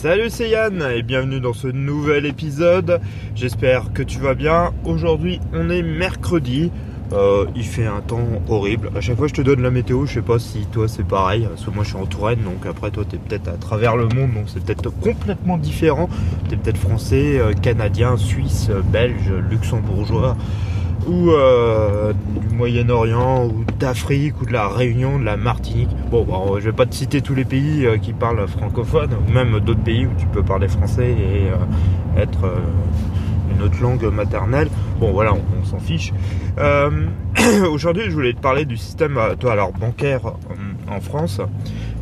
Salut c'est Yann et bienvenue dans ce nouvel épisode. J'espère que tu vas bien. Aujourd'hui on est mercredi. Euh, il fait un temps horrible. À chaque fois je te donne la météo, je sais pas si toi c'est pareil. Parce que moi je suis en Touraine donc après toi tu es peut-être à travers le monde donc c'est peut-être complètement différent. Tu es peut-être français, euh, canadien, suisse, belge, luxembourgeois ou euh, du Moyen-Orient, ou d'Afrique, ou de la Réunion, de la Martinique. Bon, bon, je vais pas te citer tous les pays euh, qui parlent francophone, ou même d'autres pays où tu peux parler français et euh, être une autre langue maternelle. Bon, voilà, on, s'en fiche. Aujourd'hui, je voulais te parler du système, bancaire en France.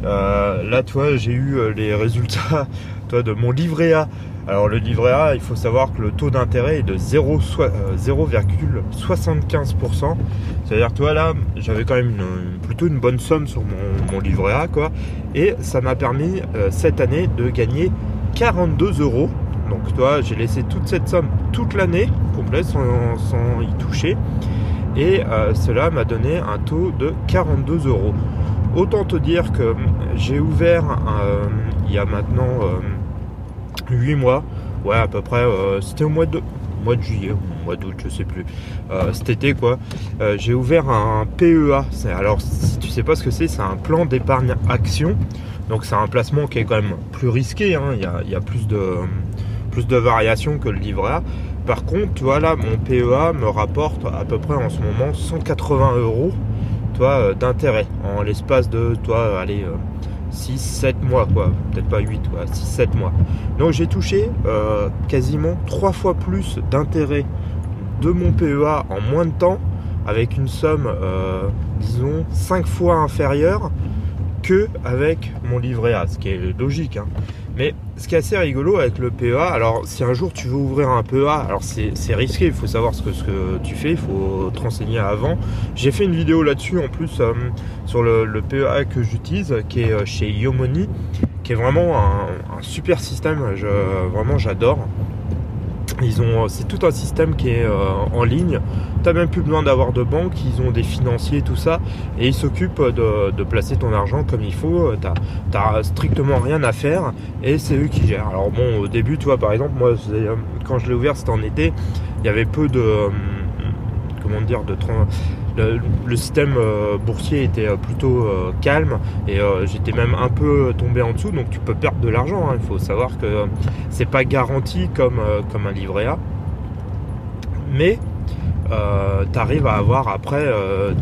là, toi, j'ai eu les résultats, de mon livret A alors le livret A, il faut savoir que le taux d'intérêt est de 0,75%. C'est-à-dire toi là, j'avais quand même plutôt une bonne somme sur mon, livret A quoi. Et ça m'a permis euh, cette année de gagner 42 euros. Donc toi, j'ai laissé toute cette somme toute l'année complète sans, y toucher. Et euh, cela m'a donné un taux de 42 euros. Autant te dire que j'ai ouvert euh, il y a maintenant 8 mois. Ouais, à peu près. Euh, c'était au mois de, mois de juillet ou mois d'août, je sais plus. Euh, cet été, quoi. Euh, j'ai ouvert un PEA. Alors, si tu sais pas ce que c'est, c'est un plan d'épargne action. Donc, c'est un placement qui est quand même plus risqué. Hein. Il, y a, plus de variations que le livret. Par contre, tu là, mon PEA me rapporte à peu près en ce moment 180 euros, d'intérêt en l'espace de, toi, allez, 6, 7 mois, quoi. Peut-être pas 8, quoi, 6, 7 mois. Donc j'ai touché euh, quasiment 3 fois plus d'intérêt de mon PEA en moins de temps, avec une somme, euh, disons, 5 fois inférieure que avec mon livret A, ce qui est logique. Hein. Mais ce qui est assez rigolo avec le PEA, alors si un jour tu veux ouvrir un PEA, alors c'est risqué, il faut savoir ce que, tu fais, il faut te renseigner avant. J'ai fait une vidéo là-dessus en plus euh, sur le, PEA que j'utilise, qui est euh, chez Yomoni, qui est vraiment un, super système, vraiment j'adore. Ils ont, c'est tout un système qui est euh, en ligne. T'as même plus besoin d'avoir de banque. Ils ont des financiers, tout ça, et ils s'occupent de, placer ton argent comme il faut. T'as, t'as strictement rien à faire, et c'est eux qui gèrent. Alors bon, au début, tu vois, par exemple, moi, quand je l'ai ouvert, c'était en été. Il y avait peu de, comment dire, de le, système euh, boursier était euh, plutôt euh, calme et j'étais même un peu tombé en dessous, donc tu peux perdre de l'argent. Hein. Il faut savoir que c'est pas garanti comme, comme un livret A, mais tu arrives à avoir après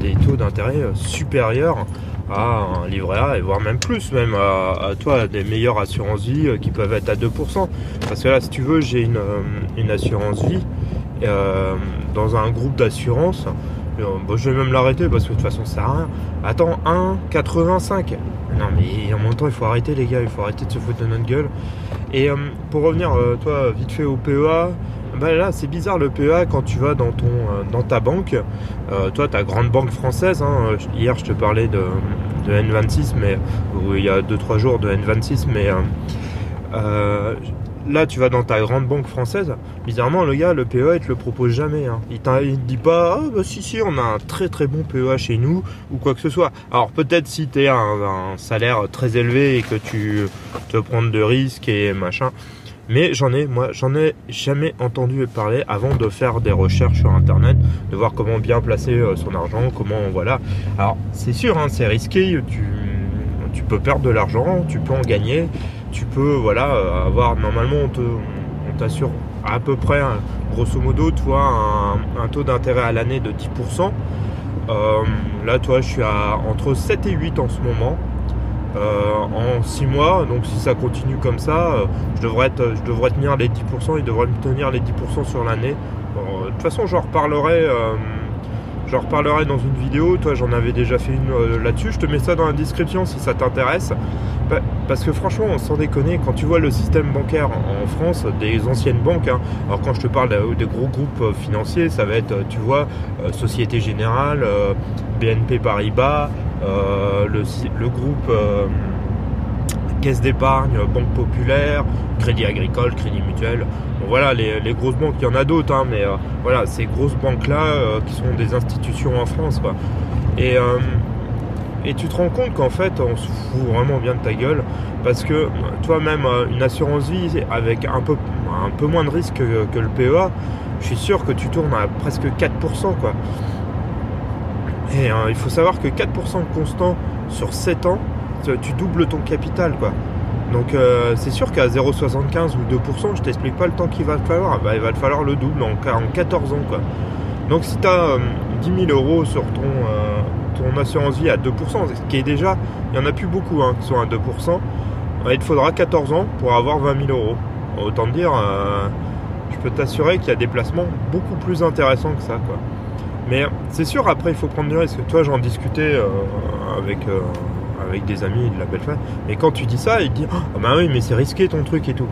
des taux d'intérêt supérieurs à un livret A et voire même plus, même à, toi des meilleures assurances vie qui peuvent être à 2%. Parce que là, si tu veux, j'ai une, une assurance vie dans un groupe d'assurance Bon, je vais même l'arrêter parce que de toute façon ça sert à rien. Attends, 1,85. Non mais en même temps il faut arrêter les gars, il faut arrêter de se foutre de notre gueule. Et euh, pour revenir, euh, toi, vite fait au PEA, bah là c'est bizarre le PEA quand tu vas dans ton euh, dans ta banque. toi ta grande banque française, hein, hier je te parlais de, de N26, mais il y a 2-3 jours de N26, mais là tu vas dans ta grande banque française, bizarrement le gars le PEA il te le propose jamais. Hein. Il, te dit pas ah bah si si on a un très très bon PEA chez nous ou quoi que ce soit. Alors peut-être si tu as un, salaire très élevé et que tu te prends de risques et machin. Mais j'en ai, moi, j'en ai jamais entendu parler avant de faire des recherches sur internet, de voir comment bien placer euh, son argent, comment voilà. Alors c'est sûr, hein, c'est risqué, tu, tu peux perdre de l'argent, tu peux en gagner, tu peux voilà euh, avoir normalement on t'assure à peu près grosso modo toi un, taux d'intérêt à l'année de 10%. Euh, là toi je suis à entre 7 et 8 en ce moment. Euh, en 6 mois, donc si ça continue comme ça, je, devrais être, je devrais tenir les 10%, il devrait me tenir les 10% sur l'année. de toute façon j'en reparlerai je reparlerai dans une vidéo, toi j'en avais déjà fait une euh, là-dessus, je te mets ça dans la description si ça t'intéresse. Parce que franchement, sans déconner, quand tu vois le système bancaire en France, des anciennes banques, hein, alors quand je te parle des gros groupes euh, financiers, ça va être, euh, tu vois, Société Générale, BNP Paribas, le, groupe Caisse d'épargne, Banque Populaire, Crédit Agricole, Crédit Mutuel, voilà, les, grosses banques, il y en a d'autres, hein, mais euh, voilà, ces grosses banques-là euh, qui sont des institutions en France. Et euh, et tu te rends compte qu'en fait, on se fout vraiment bien de ta gueule. Parce que toi-même, une assurance vie avec un peu, un peu moins de risque que, le PEA, je suis sûr que tu tournes à presque 4%. Quoi. Et il faut savoir que 4% constant sur 7 ans, tu doubles ton capital. quoi. Donc euh, c'est sûr qu'à 0,75 ou 2%, je t'explique pas le temps qu'il va te falloir. Bah, il va te falloir le double en, en 14 ans. quoi. Donc si tu as 10 000 euros sur ton, euh, ton assurance vie à 2%, ce qui est déjà, il n'y en a plus beaucoup hein, qui sont à 2%, il te faudra 14 ans pour avoir 20 000 euros. Autant dire, je peux t'assurer qu'il y a des placements beaucoup plus intéressants que ça. Quoi. Mais c'est sûr, après, il faut prendre du risque. Toi, j'en discutais euh, avec, euh, avec des amis de la belle femme. Et quand tu dis ça, ils disent Ah, bah oui, mais c'est risqué ton truc et tout.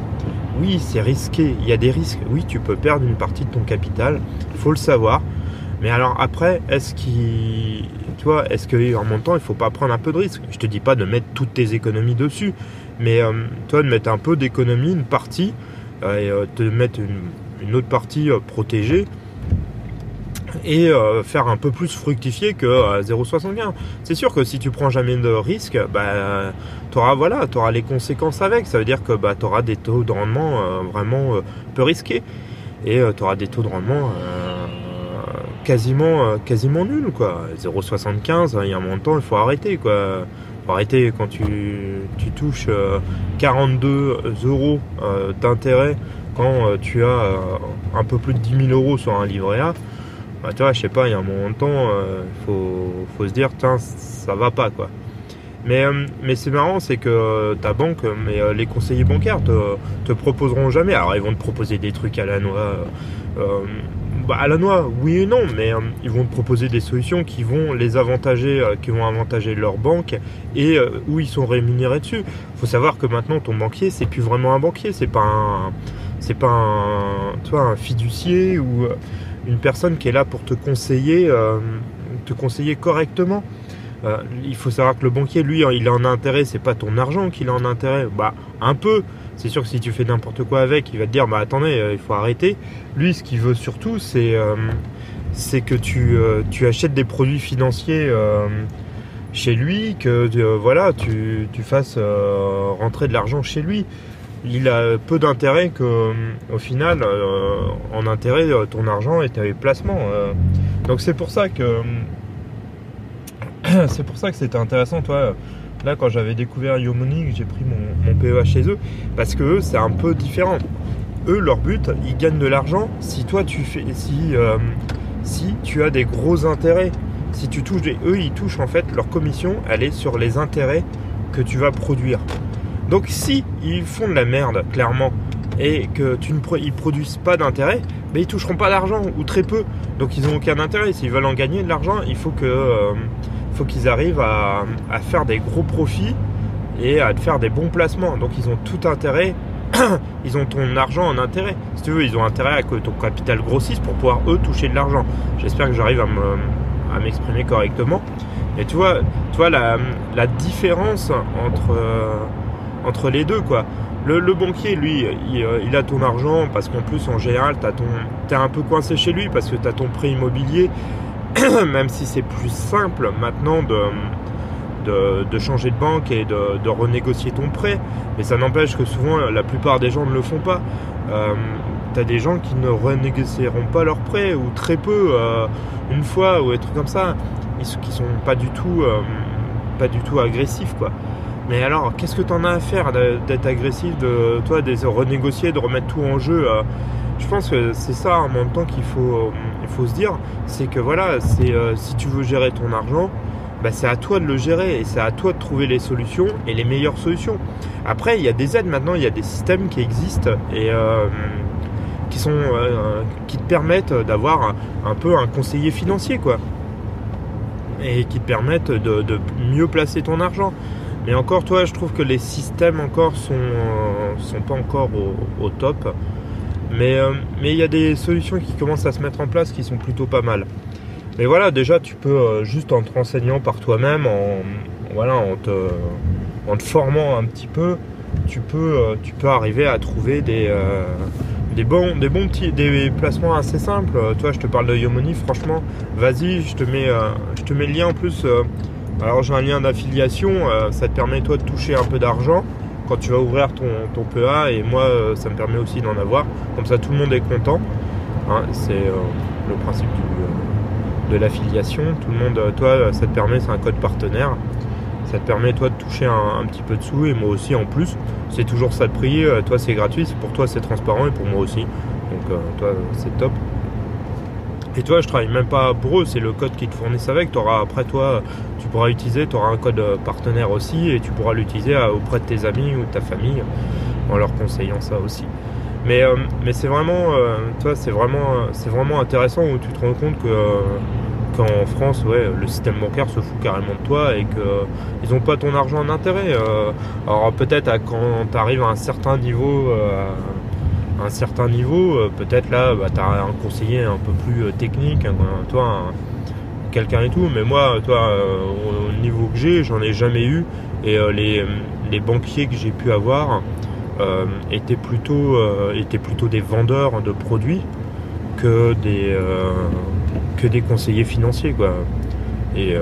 Oui, c'est risqué. Il y a des risques. Oui, tu peux perdre une partie de ton capital. Il faut le savoir. Mais alors, après, est-ce qu'il. Tu vois, est-ce qu'en même temps, il faut pas prendre un peu de risque? Je te dis pas de mettre toutes tes économies dessus. Mais euh, toi, de mettre un peu d'économie, une partie, et te mettre une autre partie protégée et euh, faire un peu plus fructifier que à 0,75. C'est sûr que si tu prends jamais de risque, bah, tu auras, voilà, les conséquences avec. Ça veut dire que bah, tu auras des taux de rendement euh, vraiment euh, peu risqués et tu auras des taux de rendement quasiment, quasiment nuls. 0,75, il y a un montant, il faut arrêter. Quoi. faut arrêter quand tu, tu touches 42 euros d'intérêt quand tu as un peu plus de 10 000 euros sur un livret A bah, tu vois, je sais pas, il y a un moment de temps, euh, faut, faut se dire, tiens, ça va pas, quoi. Mais, euh, mais c'est marrant, c'est que ta banque, mais euh, les conseillers bancaires te, te proposeront jamais. Alors, ils vont te proposer des trucs à la noix. bah, à la noix, oui et non, mais ils vont te proposer des solutions qui vont les avantager, qui vont avantager leur banque et où ils sont rémunérés dessus. Faut savoir que maintenant, ton banquier, c'est plus vraiment un banquier, c'est pas un, c'est pas un, un fiducier ou une personne qui est là pour te conseiller, euh, te conseiller correctement. Euh, il faut savoir que le banquier, lui, il a intérêt, c'est pas ton argent qu'il a intérêt. Bah, un peu. C'est sûr que si tu fais n'importe quoi avec, il va te dire, bah attendez, euh, il faut arrêter. Lui, ce qu'il veut surtout, c'est c'est que tu, achètes des produits financiers chez lui, que voilà, tu fasses rentrer de l'argent chez lui il a peu d'intérêt que, au final, euh, en intérêt, euh, ton argent est tes placements. Euh. Donc c'est pour ça que c'est pour ça que c'était intéressant, toi. Là, quand j'avais découvert Yomoni, j'ai pris mon, PEA chez eux, parce que c'est un peu différent. Eux, leur but, ils gagnent de l'argent si toi, tu fais, si, si tu as des gros intérêts. Si tu touches des, eux, ils touchent en fait leur commission, elle est sur les intérêts que tu vas produire. Donc si ils font de la merde, clairement, et que tu ne ils produisent pas d'intérêt, ben, ils toucheront pas d'argent ou très peu. Donc ils n'ont aucun intérêt. S'ils veulent en gagner de l'argent, il faut euh, qu'ils arrivent à, faire des gros profits et à faire des bons placements. Donc ils ont tout intérêt. ils ont ton argent en intérêt. Si tu veux, ils ont intérêt à que ton capital grossisse pour pouvoir eux toucher de l'argent. J'espère que j'arrive à m'exprimer correctement. Et tu vois, tu vois la, la différence entre euh, entre les deux quoi. Le, banquier, lui, euh, il, a ton argent parce qu'en plus, en général, tu es un peu coincé chez lui parce que tu as ton prêt immobilier, même si c'est plus simple maintenant de, de, changer de banque et de, renégocier ton prêt. Mais ça n'empêche que souvent, la plupart des gens ne le font pas. Euh, tu as des gens qui ne renégocieront pas leur prêt ou très peu, euh, une fois ou des trucs comme ça, qui sont pas du tout, pas du tout agressifs quoi. Mais alors, qu'est-ce que tu en as à faire d'être agressif, de toi, de renégocier, de remettre tout en jeu euh, Je pense que c'est ça en même temps qu'il faut, faut se dire, c'est que voilà, euh, si tu veux gérer ton argent, bah, c'est à toi de le gérer et c'est à toi de trouver les solutions et les meilleures solutions. Après, il y a des aides maintenant, il y a des systèmes qui existent et euh, qui te permettent d'avoir un, peu un conseiller financier, quoi, et qui te permettent de mieux placer ton argent. Mais encore, toi, je trouve que les systèmes encore sont, euh, sont pas encore au, top. Mais euh, mais il y a des solutions qui commencent à se mettre en place qui sont plutôt pas mal. Mais voilà, déjà, tu peux euh, juste en te renseignant par toi-même, en voilà, en te formant un petit peu, tu peux tu peux arriver à trouver des des bons des bons petits des placements assez simples. Toi, je te parle de Yomoni, franchement, vas-y, je te mets je te mets le lien en plus Alors j'ai un lien d'affiliation, ça te permet toi de toucher un peu d'argent quand tu vas ouvrir ton, ton PA et moi ça me permet aussi d'en avoir. Comme ça tout le monde est content. Hein, c'est le principe de l'affiliation. Tout le monde, toi, ça te permet, c'est un code partenaire. Ça te permet toi de toucher un, petit peu de sous et moi aussi en plus. C'est toujours ça de prix. Toi c'est gratuit, pour toi c'est transparent et pour moi aussi. Donc toi c'est top. Et toi, je travaille même pas pour eux, c'est le code qu'ils te fournissent avec. Auras, après toi, tu pourras utiliser, tu auras un code partenaire aussi et tu pourras l'utiliser auprès de tes amis ou de ta famille en leur conseillant ça aussi. Mais, euh, mais c'est vraiment, euh, toi, c'est vraiment, c'est vraiment intéressant où tu te rends compte que euh, qu'en France, ouais, le système bancaire se fout carrément de toi et qu'ils n'ont pas ton argent en intérêt. alors peut-être quand tu arrives à un certain niveau un certain niveau, euh, peut-être là, bah, tu as un conseiller un peu plus euh, technique, toi, quelqu'un et tout, mais moi, toi, euh, au niveau que j'ai, j'en ai jamais eu, et les, banquiers que j'ai pu avoir étaient, plutôt, étaient plutôt des vendeurs de produits que des, que des conseillers financiers, quoi. Et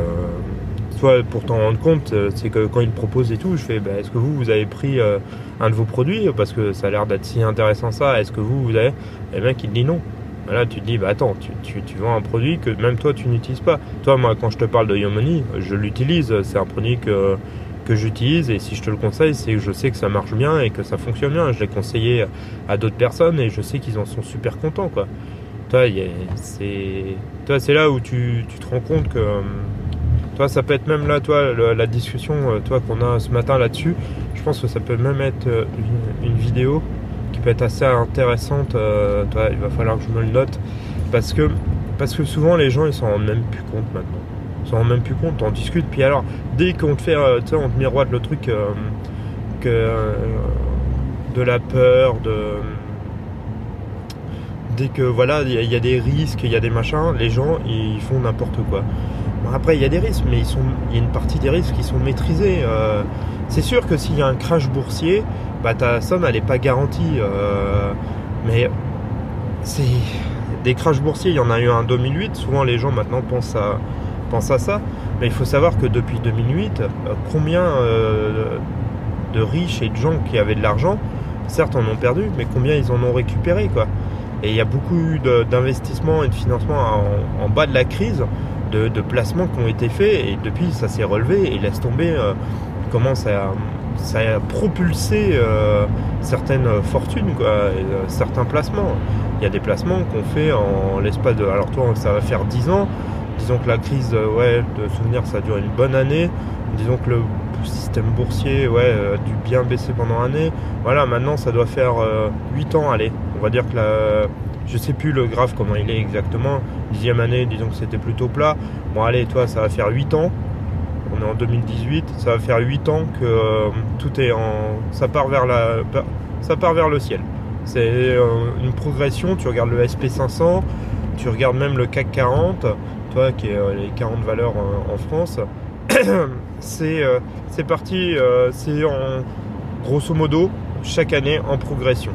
pour t'en rendre compte, euh, c'est que quand ils proposent et tout, je fais, bah, est-ce que vous, vous avez pris euh, un de vos produits? Parce que ça a l'air d'être si intéressant ça, est-ce que vous, vous avez? Et le mec, il dit non. Là, tu te dis, bah attends, tu, vends un produit que même toi, tu n'utilises pas. Toi, moi, quand je te parle de Yomoni, je l'utilise. C'est un produit que, que j'utilise et si je te le conseille, c'est que je sais que ça marche bien et que ça fonctionne bien. Je l'ai conseillé à d'autres personnes et je sais qu'ils en sont super contents. Toi, c'est là où tu, tu, te rends compte que ça peut être même là, toi, la discussion euh, toi qu'on a ce matin là-dessus. Je pense que ça peut même être euh, une, vidéo qui peut être assez intéressante. Euh, toi, il va falloir que je me le note parce que parce que souvent les gens ils s'en rendent même plus compte maintenant. Ils s'en rendent même plus compte. On discute. Puis alors, dès qu'on te fait, tu sais, on te miroite le truc que de la peur, de dès que voilà, il y, a des risques, il y a des machins, les gens ils font n'importe quoi après, il y a des risques, mais il y a une partie des risques qui sont maîtrisés. Euh, c'est sûr que s'il y a un crash boursier, bah, ta somme, elle n'est pas garantie. Euh, mais c'est des crashs boursiers, il y en a eu un en 2008. Souvent, les gens maintenant pensent à, pensent à ça. Mais il faut savoir que depuis 2008, euh, combien de riches et de gens qui avaient de l'argent, certes, en ont perdu, mais combien ils en ont récupéré, quoi. Et il y a beaucoup d'investissements et de financements en bas de la crise de, placements qui ont été faits et depuis ça s'est relevé et laisse tomber euh, comment ça, a propulsé euh, certaines fortunes, quoi, euh, certains placements. Il y a des placements qu'on fait en l'espace de. Alors toi ça va faire 10 ans. Disons que la crise ouais, de souvenirs ça a duré une bonne année. Disons que le système boursier ouais, a dû bien baisser pendant une année. Voilà, maintenant ça doit faire 8 ans, allez. On va dire que la je sais plus le graphe comment il est exactement. Dixième année, disons que c'était plutôt plat. Bon allez, toi, ça va faire 8 ans. On est en 2018. Ça va faire 8 ans que euh, tout est en. Ça part vers la. Ça part vers le ciel. C'est euh, une progression. Tu regardes le SP500, tu regardes même le CAC 40, toi qui est euh, les 40 valeurs en France. c'est parti. c'est en grosso modo chaque année en progression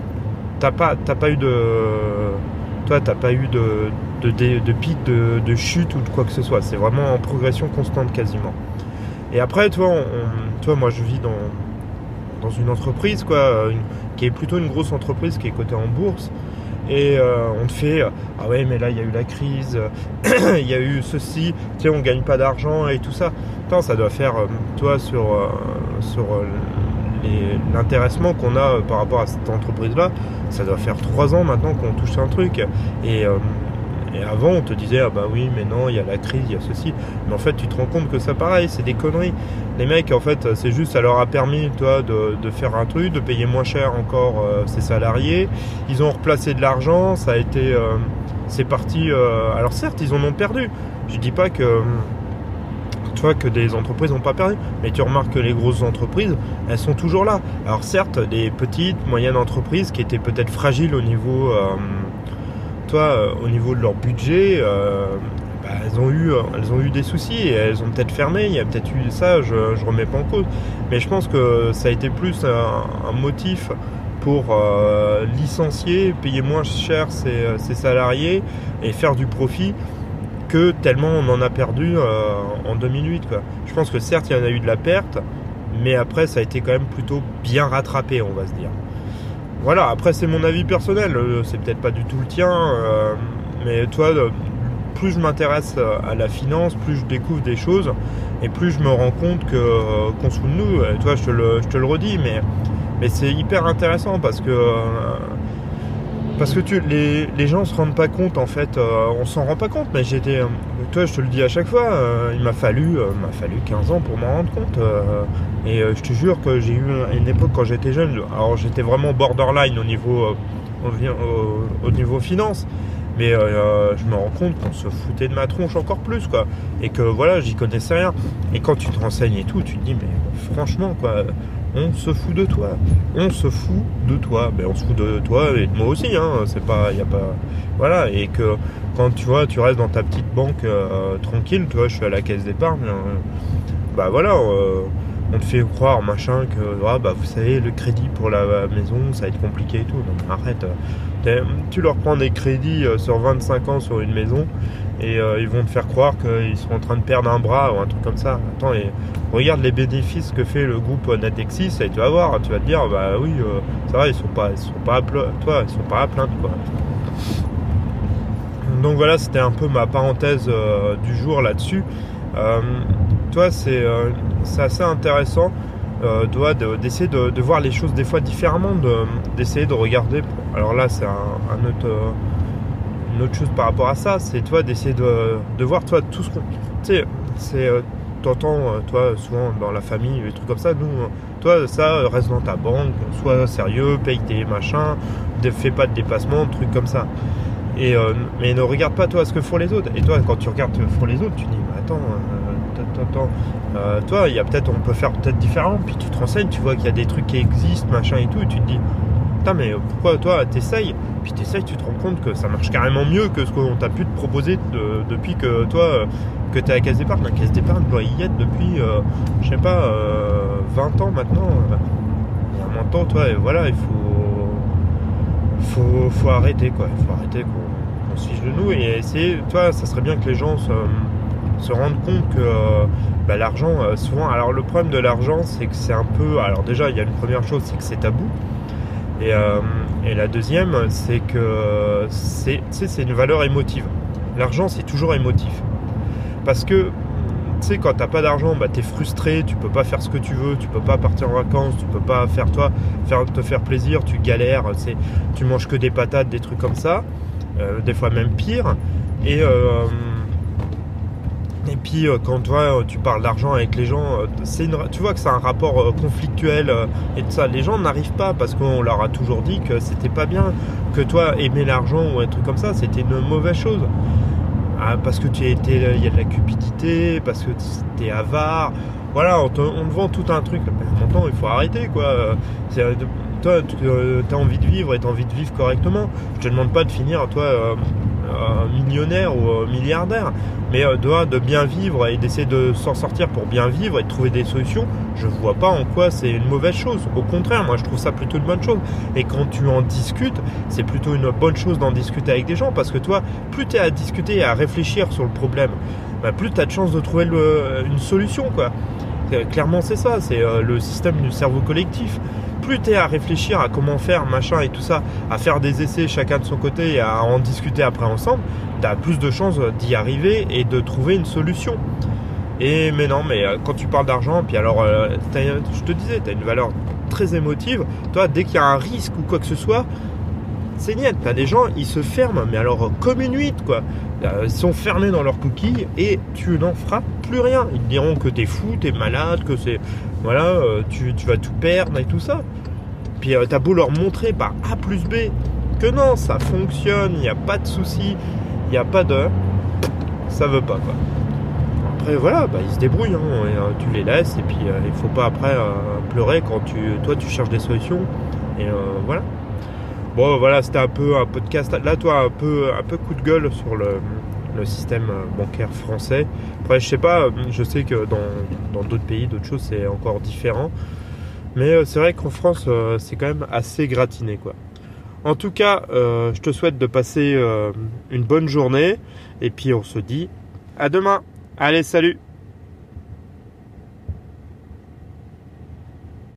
t'as pas, pas eu de. Toi, t'as pas eu de, de, de, pic, de, chute ou de quoi que ce soit. C'est vraiment en progression constante quasiment. Et après, toi, toi moi, je vis dans, dans une entreprise, quoi, qui est plutôt une grosse entreprise qui est cotée en bourse. Et euh, on te fait ah ouais mais là il y a eu la crise, il y a eu ceci, tu sais on gagne pas d'argent et tout ça. Ça doit faire euh, toi sur euh, sur l'intéressement qu'on a euh, par rapport à cette entreprise-là, ça doit faire trois ans maintenant qu'on touche un truc. Et, euh, avant, on te disait, ah bah oui, mais non, il y a la crise, il y a ceci. Mais en fait, tu te rends compte que ça, pareil, c'est des conneries. Les mecs, en fait, c'est juste, ça leur a permis, toi, de, faire un truc, de payer moins cher encore euh, ses salariés. Ils ont replacé de l'argent, ça a été. c'est parti. alors, certes, ils en ont perdu. Je dis pas que tu vois que des entreprises n'ont pas perdu. Mais tu remarques que les grosses entreprises, elles sont toujours là. Alors certes, des petites, moyennes entreprises qui étaient peut-être fragiles au niveau, euh, toi, euh, au niveau de leur budget, euh, bah, elles, ont eu, elles ont eu des soucis et elles ont peut-être fermé. Il y a peut-être eu ça, je, ne remets pas en cause. Mais je pense que ça a été plus un, motif pour licencier, payer moins cher ses, ses, salariés et faire du profit tellement on en a perdu en 2008. Quoi. Je pense que certes, il y en a eu de la perte, mais après, ça a été quand même plutôt bien rattrapé, on va se dire. Voilà, après, c'est mon avis personnel, c'est peut-être pas du tout le tien, mais toi, plus je m'intéresse à la finance, plus je découvre des choses et plus je me rends compte que euh, qu'on se fout de nous. toi, je te le, je te le redis, mais, mais c'est hyper intéressant parce que euh, parce que tu, les, les gens se rendent pas compte en fait, euh, on s'en rend pas compte, mais j'étais, toi je te le dis à chaque fois, il m'a fallu, m'a fallu 15 ans pour m'en rendre compte. et je te jure que j'ai eu une époque quand j'étais jeune, alors j'étais vraiment borderline au niveau, au, au niveau finance, mais euh, euh, je me rends compte qu'on se foutait de ma tronche encore plus, quoi. Et que voilà, j'y connaissais rien. Et quand tu te renseignes et tout, tu te dis, mais franchement, quoi, on se fout de toi. On se fout de toi. Mais on se fout de toi et de moi aussi, hein. C'est pas, y a. Voilà. Et que quand tu vois, tu restes dans ta petite banque euh, tranquille, tu vois, je suis à la caisse d'épargne, bah voilà on te fait croire machin que ah, bah vous savez le crédit pour la maison ça va être compliqué et tout non arrête tu leur prends des crédits euh, sur 25 ans sur une maison et euh, ils vont te faire croire qu'ils sont en train de perdre un bras ou un truc comme ça. Attends et regarde les bénéfices que fait le groupe Natexis et tu vas voir tu vas te dire bah oui euh, ça va ils sont pas ils sont pas à toi ils sont pas à plaindre quoi. Donc voilà c'était un peu ma parenthèse du jour là-dessus. Toi c'est assez intéressant euh, d'essayer de, voir les choses des fois différemment, d'essayer de, regarder. Alors là, c'est un, autre, euh, autre chose par rapport à ça, c'est toi d'essayer de, voir toi tout ce qu'on. Tu sais, c'est. Euh, t'entends, euh, toi, souvent dans la famille, des trucs comme ça, nous, toi, ça, reste dans ta banque, sois sérieux, paye tes machins, fais pas de dépassement, trucs comme ça. Et, mais ne regarde pas toi ce que font les autres. Et toi, quand tu regardes ce que font les autres, tu dis, mais attends, attends, euh, toi, il y a peut-être, on peut faire peut-être différent. Puis tu te renseignes, tu vois qu'il y a des trucs qui existent, machin et tout, et tu te dis, mais pourquoi toi, t'essayes Puis t'essayes, tu te rends compte que ça marche carrément mieux que ce qu'on t'a pu te proposer depuis que toi, euh, que t'es à caisse d'épargne. La caisse d'épargne doit y être depuis, euh, je sais pas, 20 ans maintenant. Il y a un temps, toi, et voilà, il faut, faut, faut arrêter, quoi. Il faut arrêter qu'on se fiche de nous et essayer, toi, ça serait bien que les gens se se rendre compte que euh, bah, l'argent, euh, souvent, alors le problème de l'argent, c'est que c'est un peu, alors déjà, il y a une première chose, c'est que c'est tabou. Et, euh, la deuxième, c'est que c'est, une valeur émotive. L'argent, c'est toujours émotif. Parce que, tu sais, quand t'as pas d'argent, bah, tu frustré, tu peux pas faire ce que tu veux, tu peux pas partir en vacances, tu peux pas faire toi, faire, te faire plaisir, tu galères, tu manges que des patates, des trucs comme ça, des fois même pire. Et et puis euh, quand toi, tu parles d'argent avec les gens, euh, c'est tu vois que c'est un rapport euh, conflictuel et tout ça. Les gens n'arrivent pas parce qu'on leur a toujours dit que c'était pas bien, que toi aimer l'argent ou un truc comme ça, c'était une mauvaise chose. Ah, parce que tu été, il y a de la cupidité, parce que tu es avare. Voilà, on te, vend tout un truc. Maintenant, il faut arrêter quoi. toi, tu as envie de vivre et tu as envie de vivre correctement. Je te demande pas de finir, toi, millionnaire ou milliardaire mais euh, de, bien vivre et d'essayer de s'en sortir pour bien vivre et de trouver des solutions, je vois pas en quoi c'est une mauvaise chose. Au contraire, moi je trouve ça plutôt une bonne chose. Et quand tu en discutes, c'est plutôt une bonne chose d'en discuter avec des gens parce que toi, plus tu es à discuter et à réfléchir sur le problème, bah, plus tu as de chances de trouver une solution. Clairement, c'est ça, c'est euh, le système du cerveau collectif plus tu es à réfléchir à comment faire, machin et tout ça, à faire des essais chacun de son côté et à en discuter après ensemble, tu as plus de chances d'y arriver et de trouver une solution. Et mais non, mais euh, quand tu parles d'argent, puis alors, euh, je te disais, tu as une valeur très émotive. Toi, dès qu'il y a un risque ou quoi que ce soit, c'est net. T'as des gens, ils se ferment, mais alors comme une huître, quoi. Ils sont fermés dans leur coquille et tu n'en feras plus rien. Ils diront que t'es fou, t'es malade, que c'est. Voilà, euh, tu, vas tout perdre et tout ça. Puis euh, t'as beau leur montrer par A plus B que non, ça fonctionne, il n'y a pas de souci, il n'y a pas de. Ça veut pas, quoi. Après, voilà, bah, ils se débrouillent, hein, euh, tu les laisses et puis il faut pas après pleurer quand tu, toi tu cherches des solutions. Et voilà. Bon, voilà, c'était un peu un podcast. Là, toi, un peu, un peu coup de gueule sur le, système bancaire français. Après, je sais pas, je sais que dans d'autres pays, d'autres choses, c'est encore différent. Mais euh, c'est vrai qu'en France, euh, c'est quand même assez gratiné, quoi. En tout cas, euh, je te souhaite de passer une bonne journée. Et puis, on se dit À demain. Allez, salut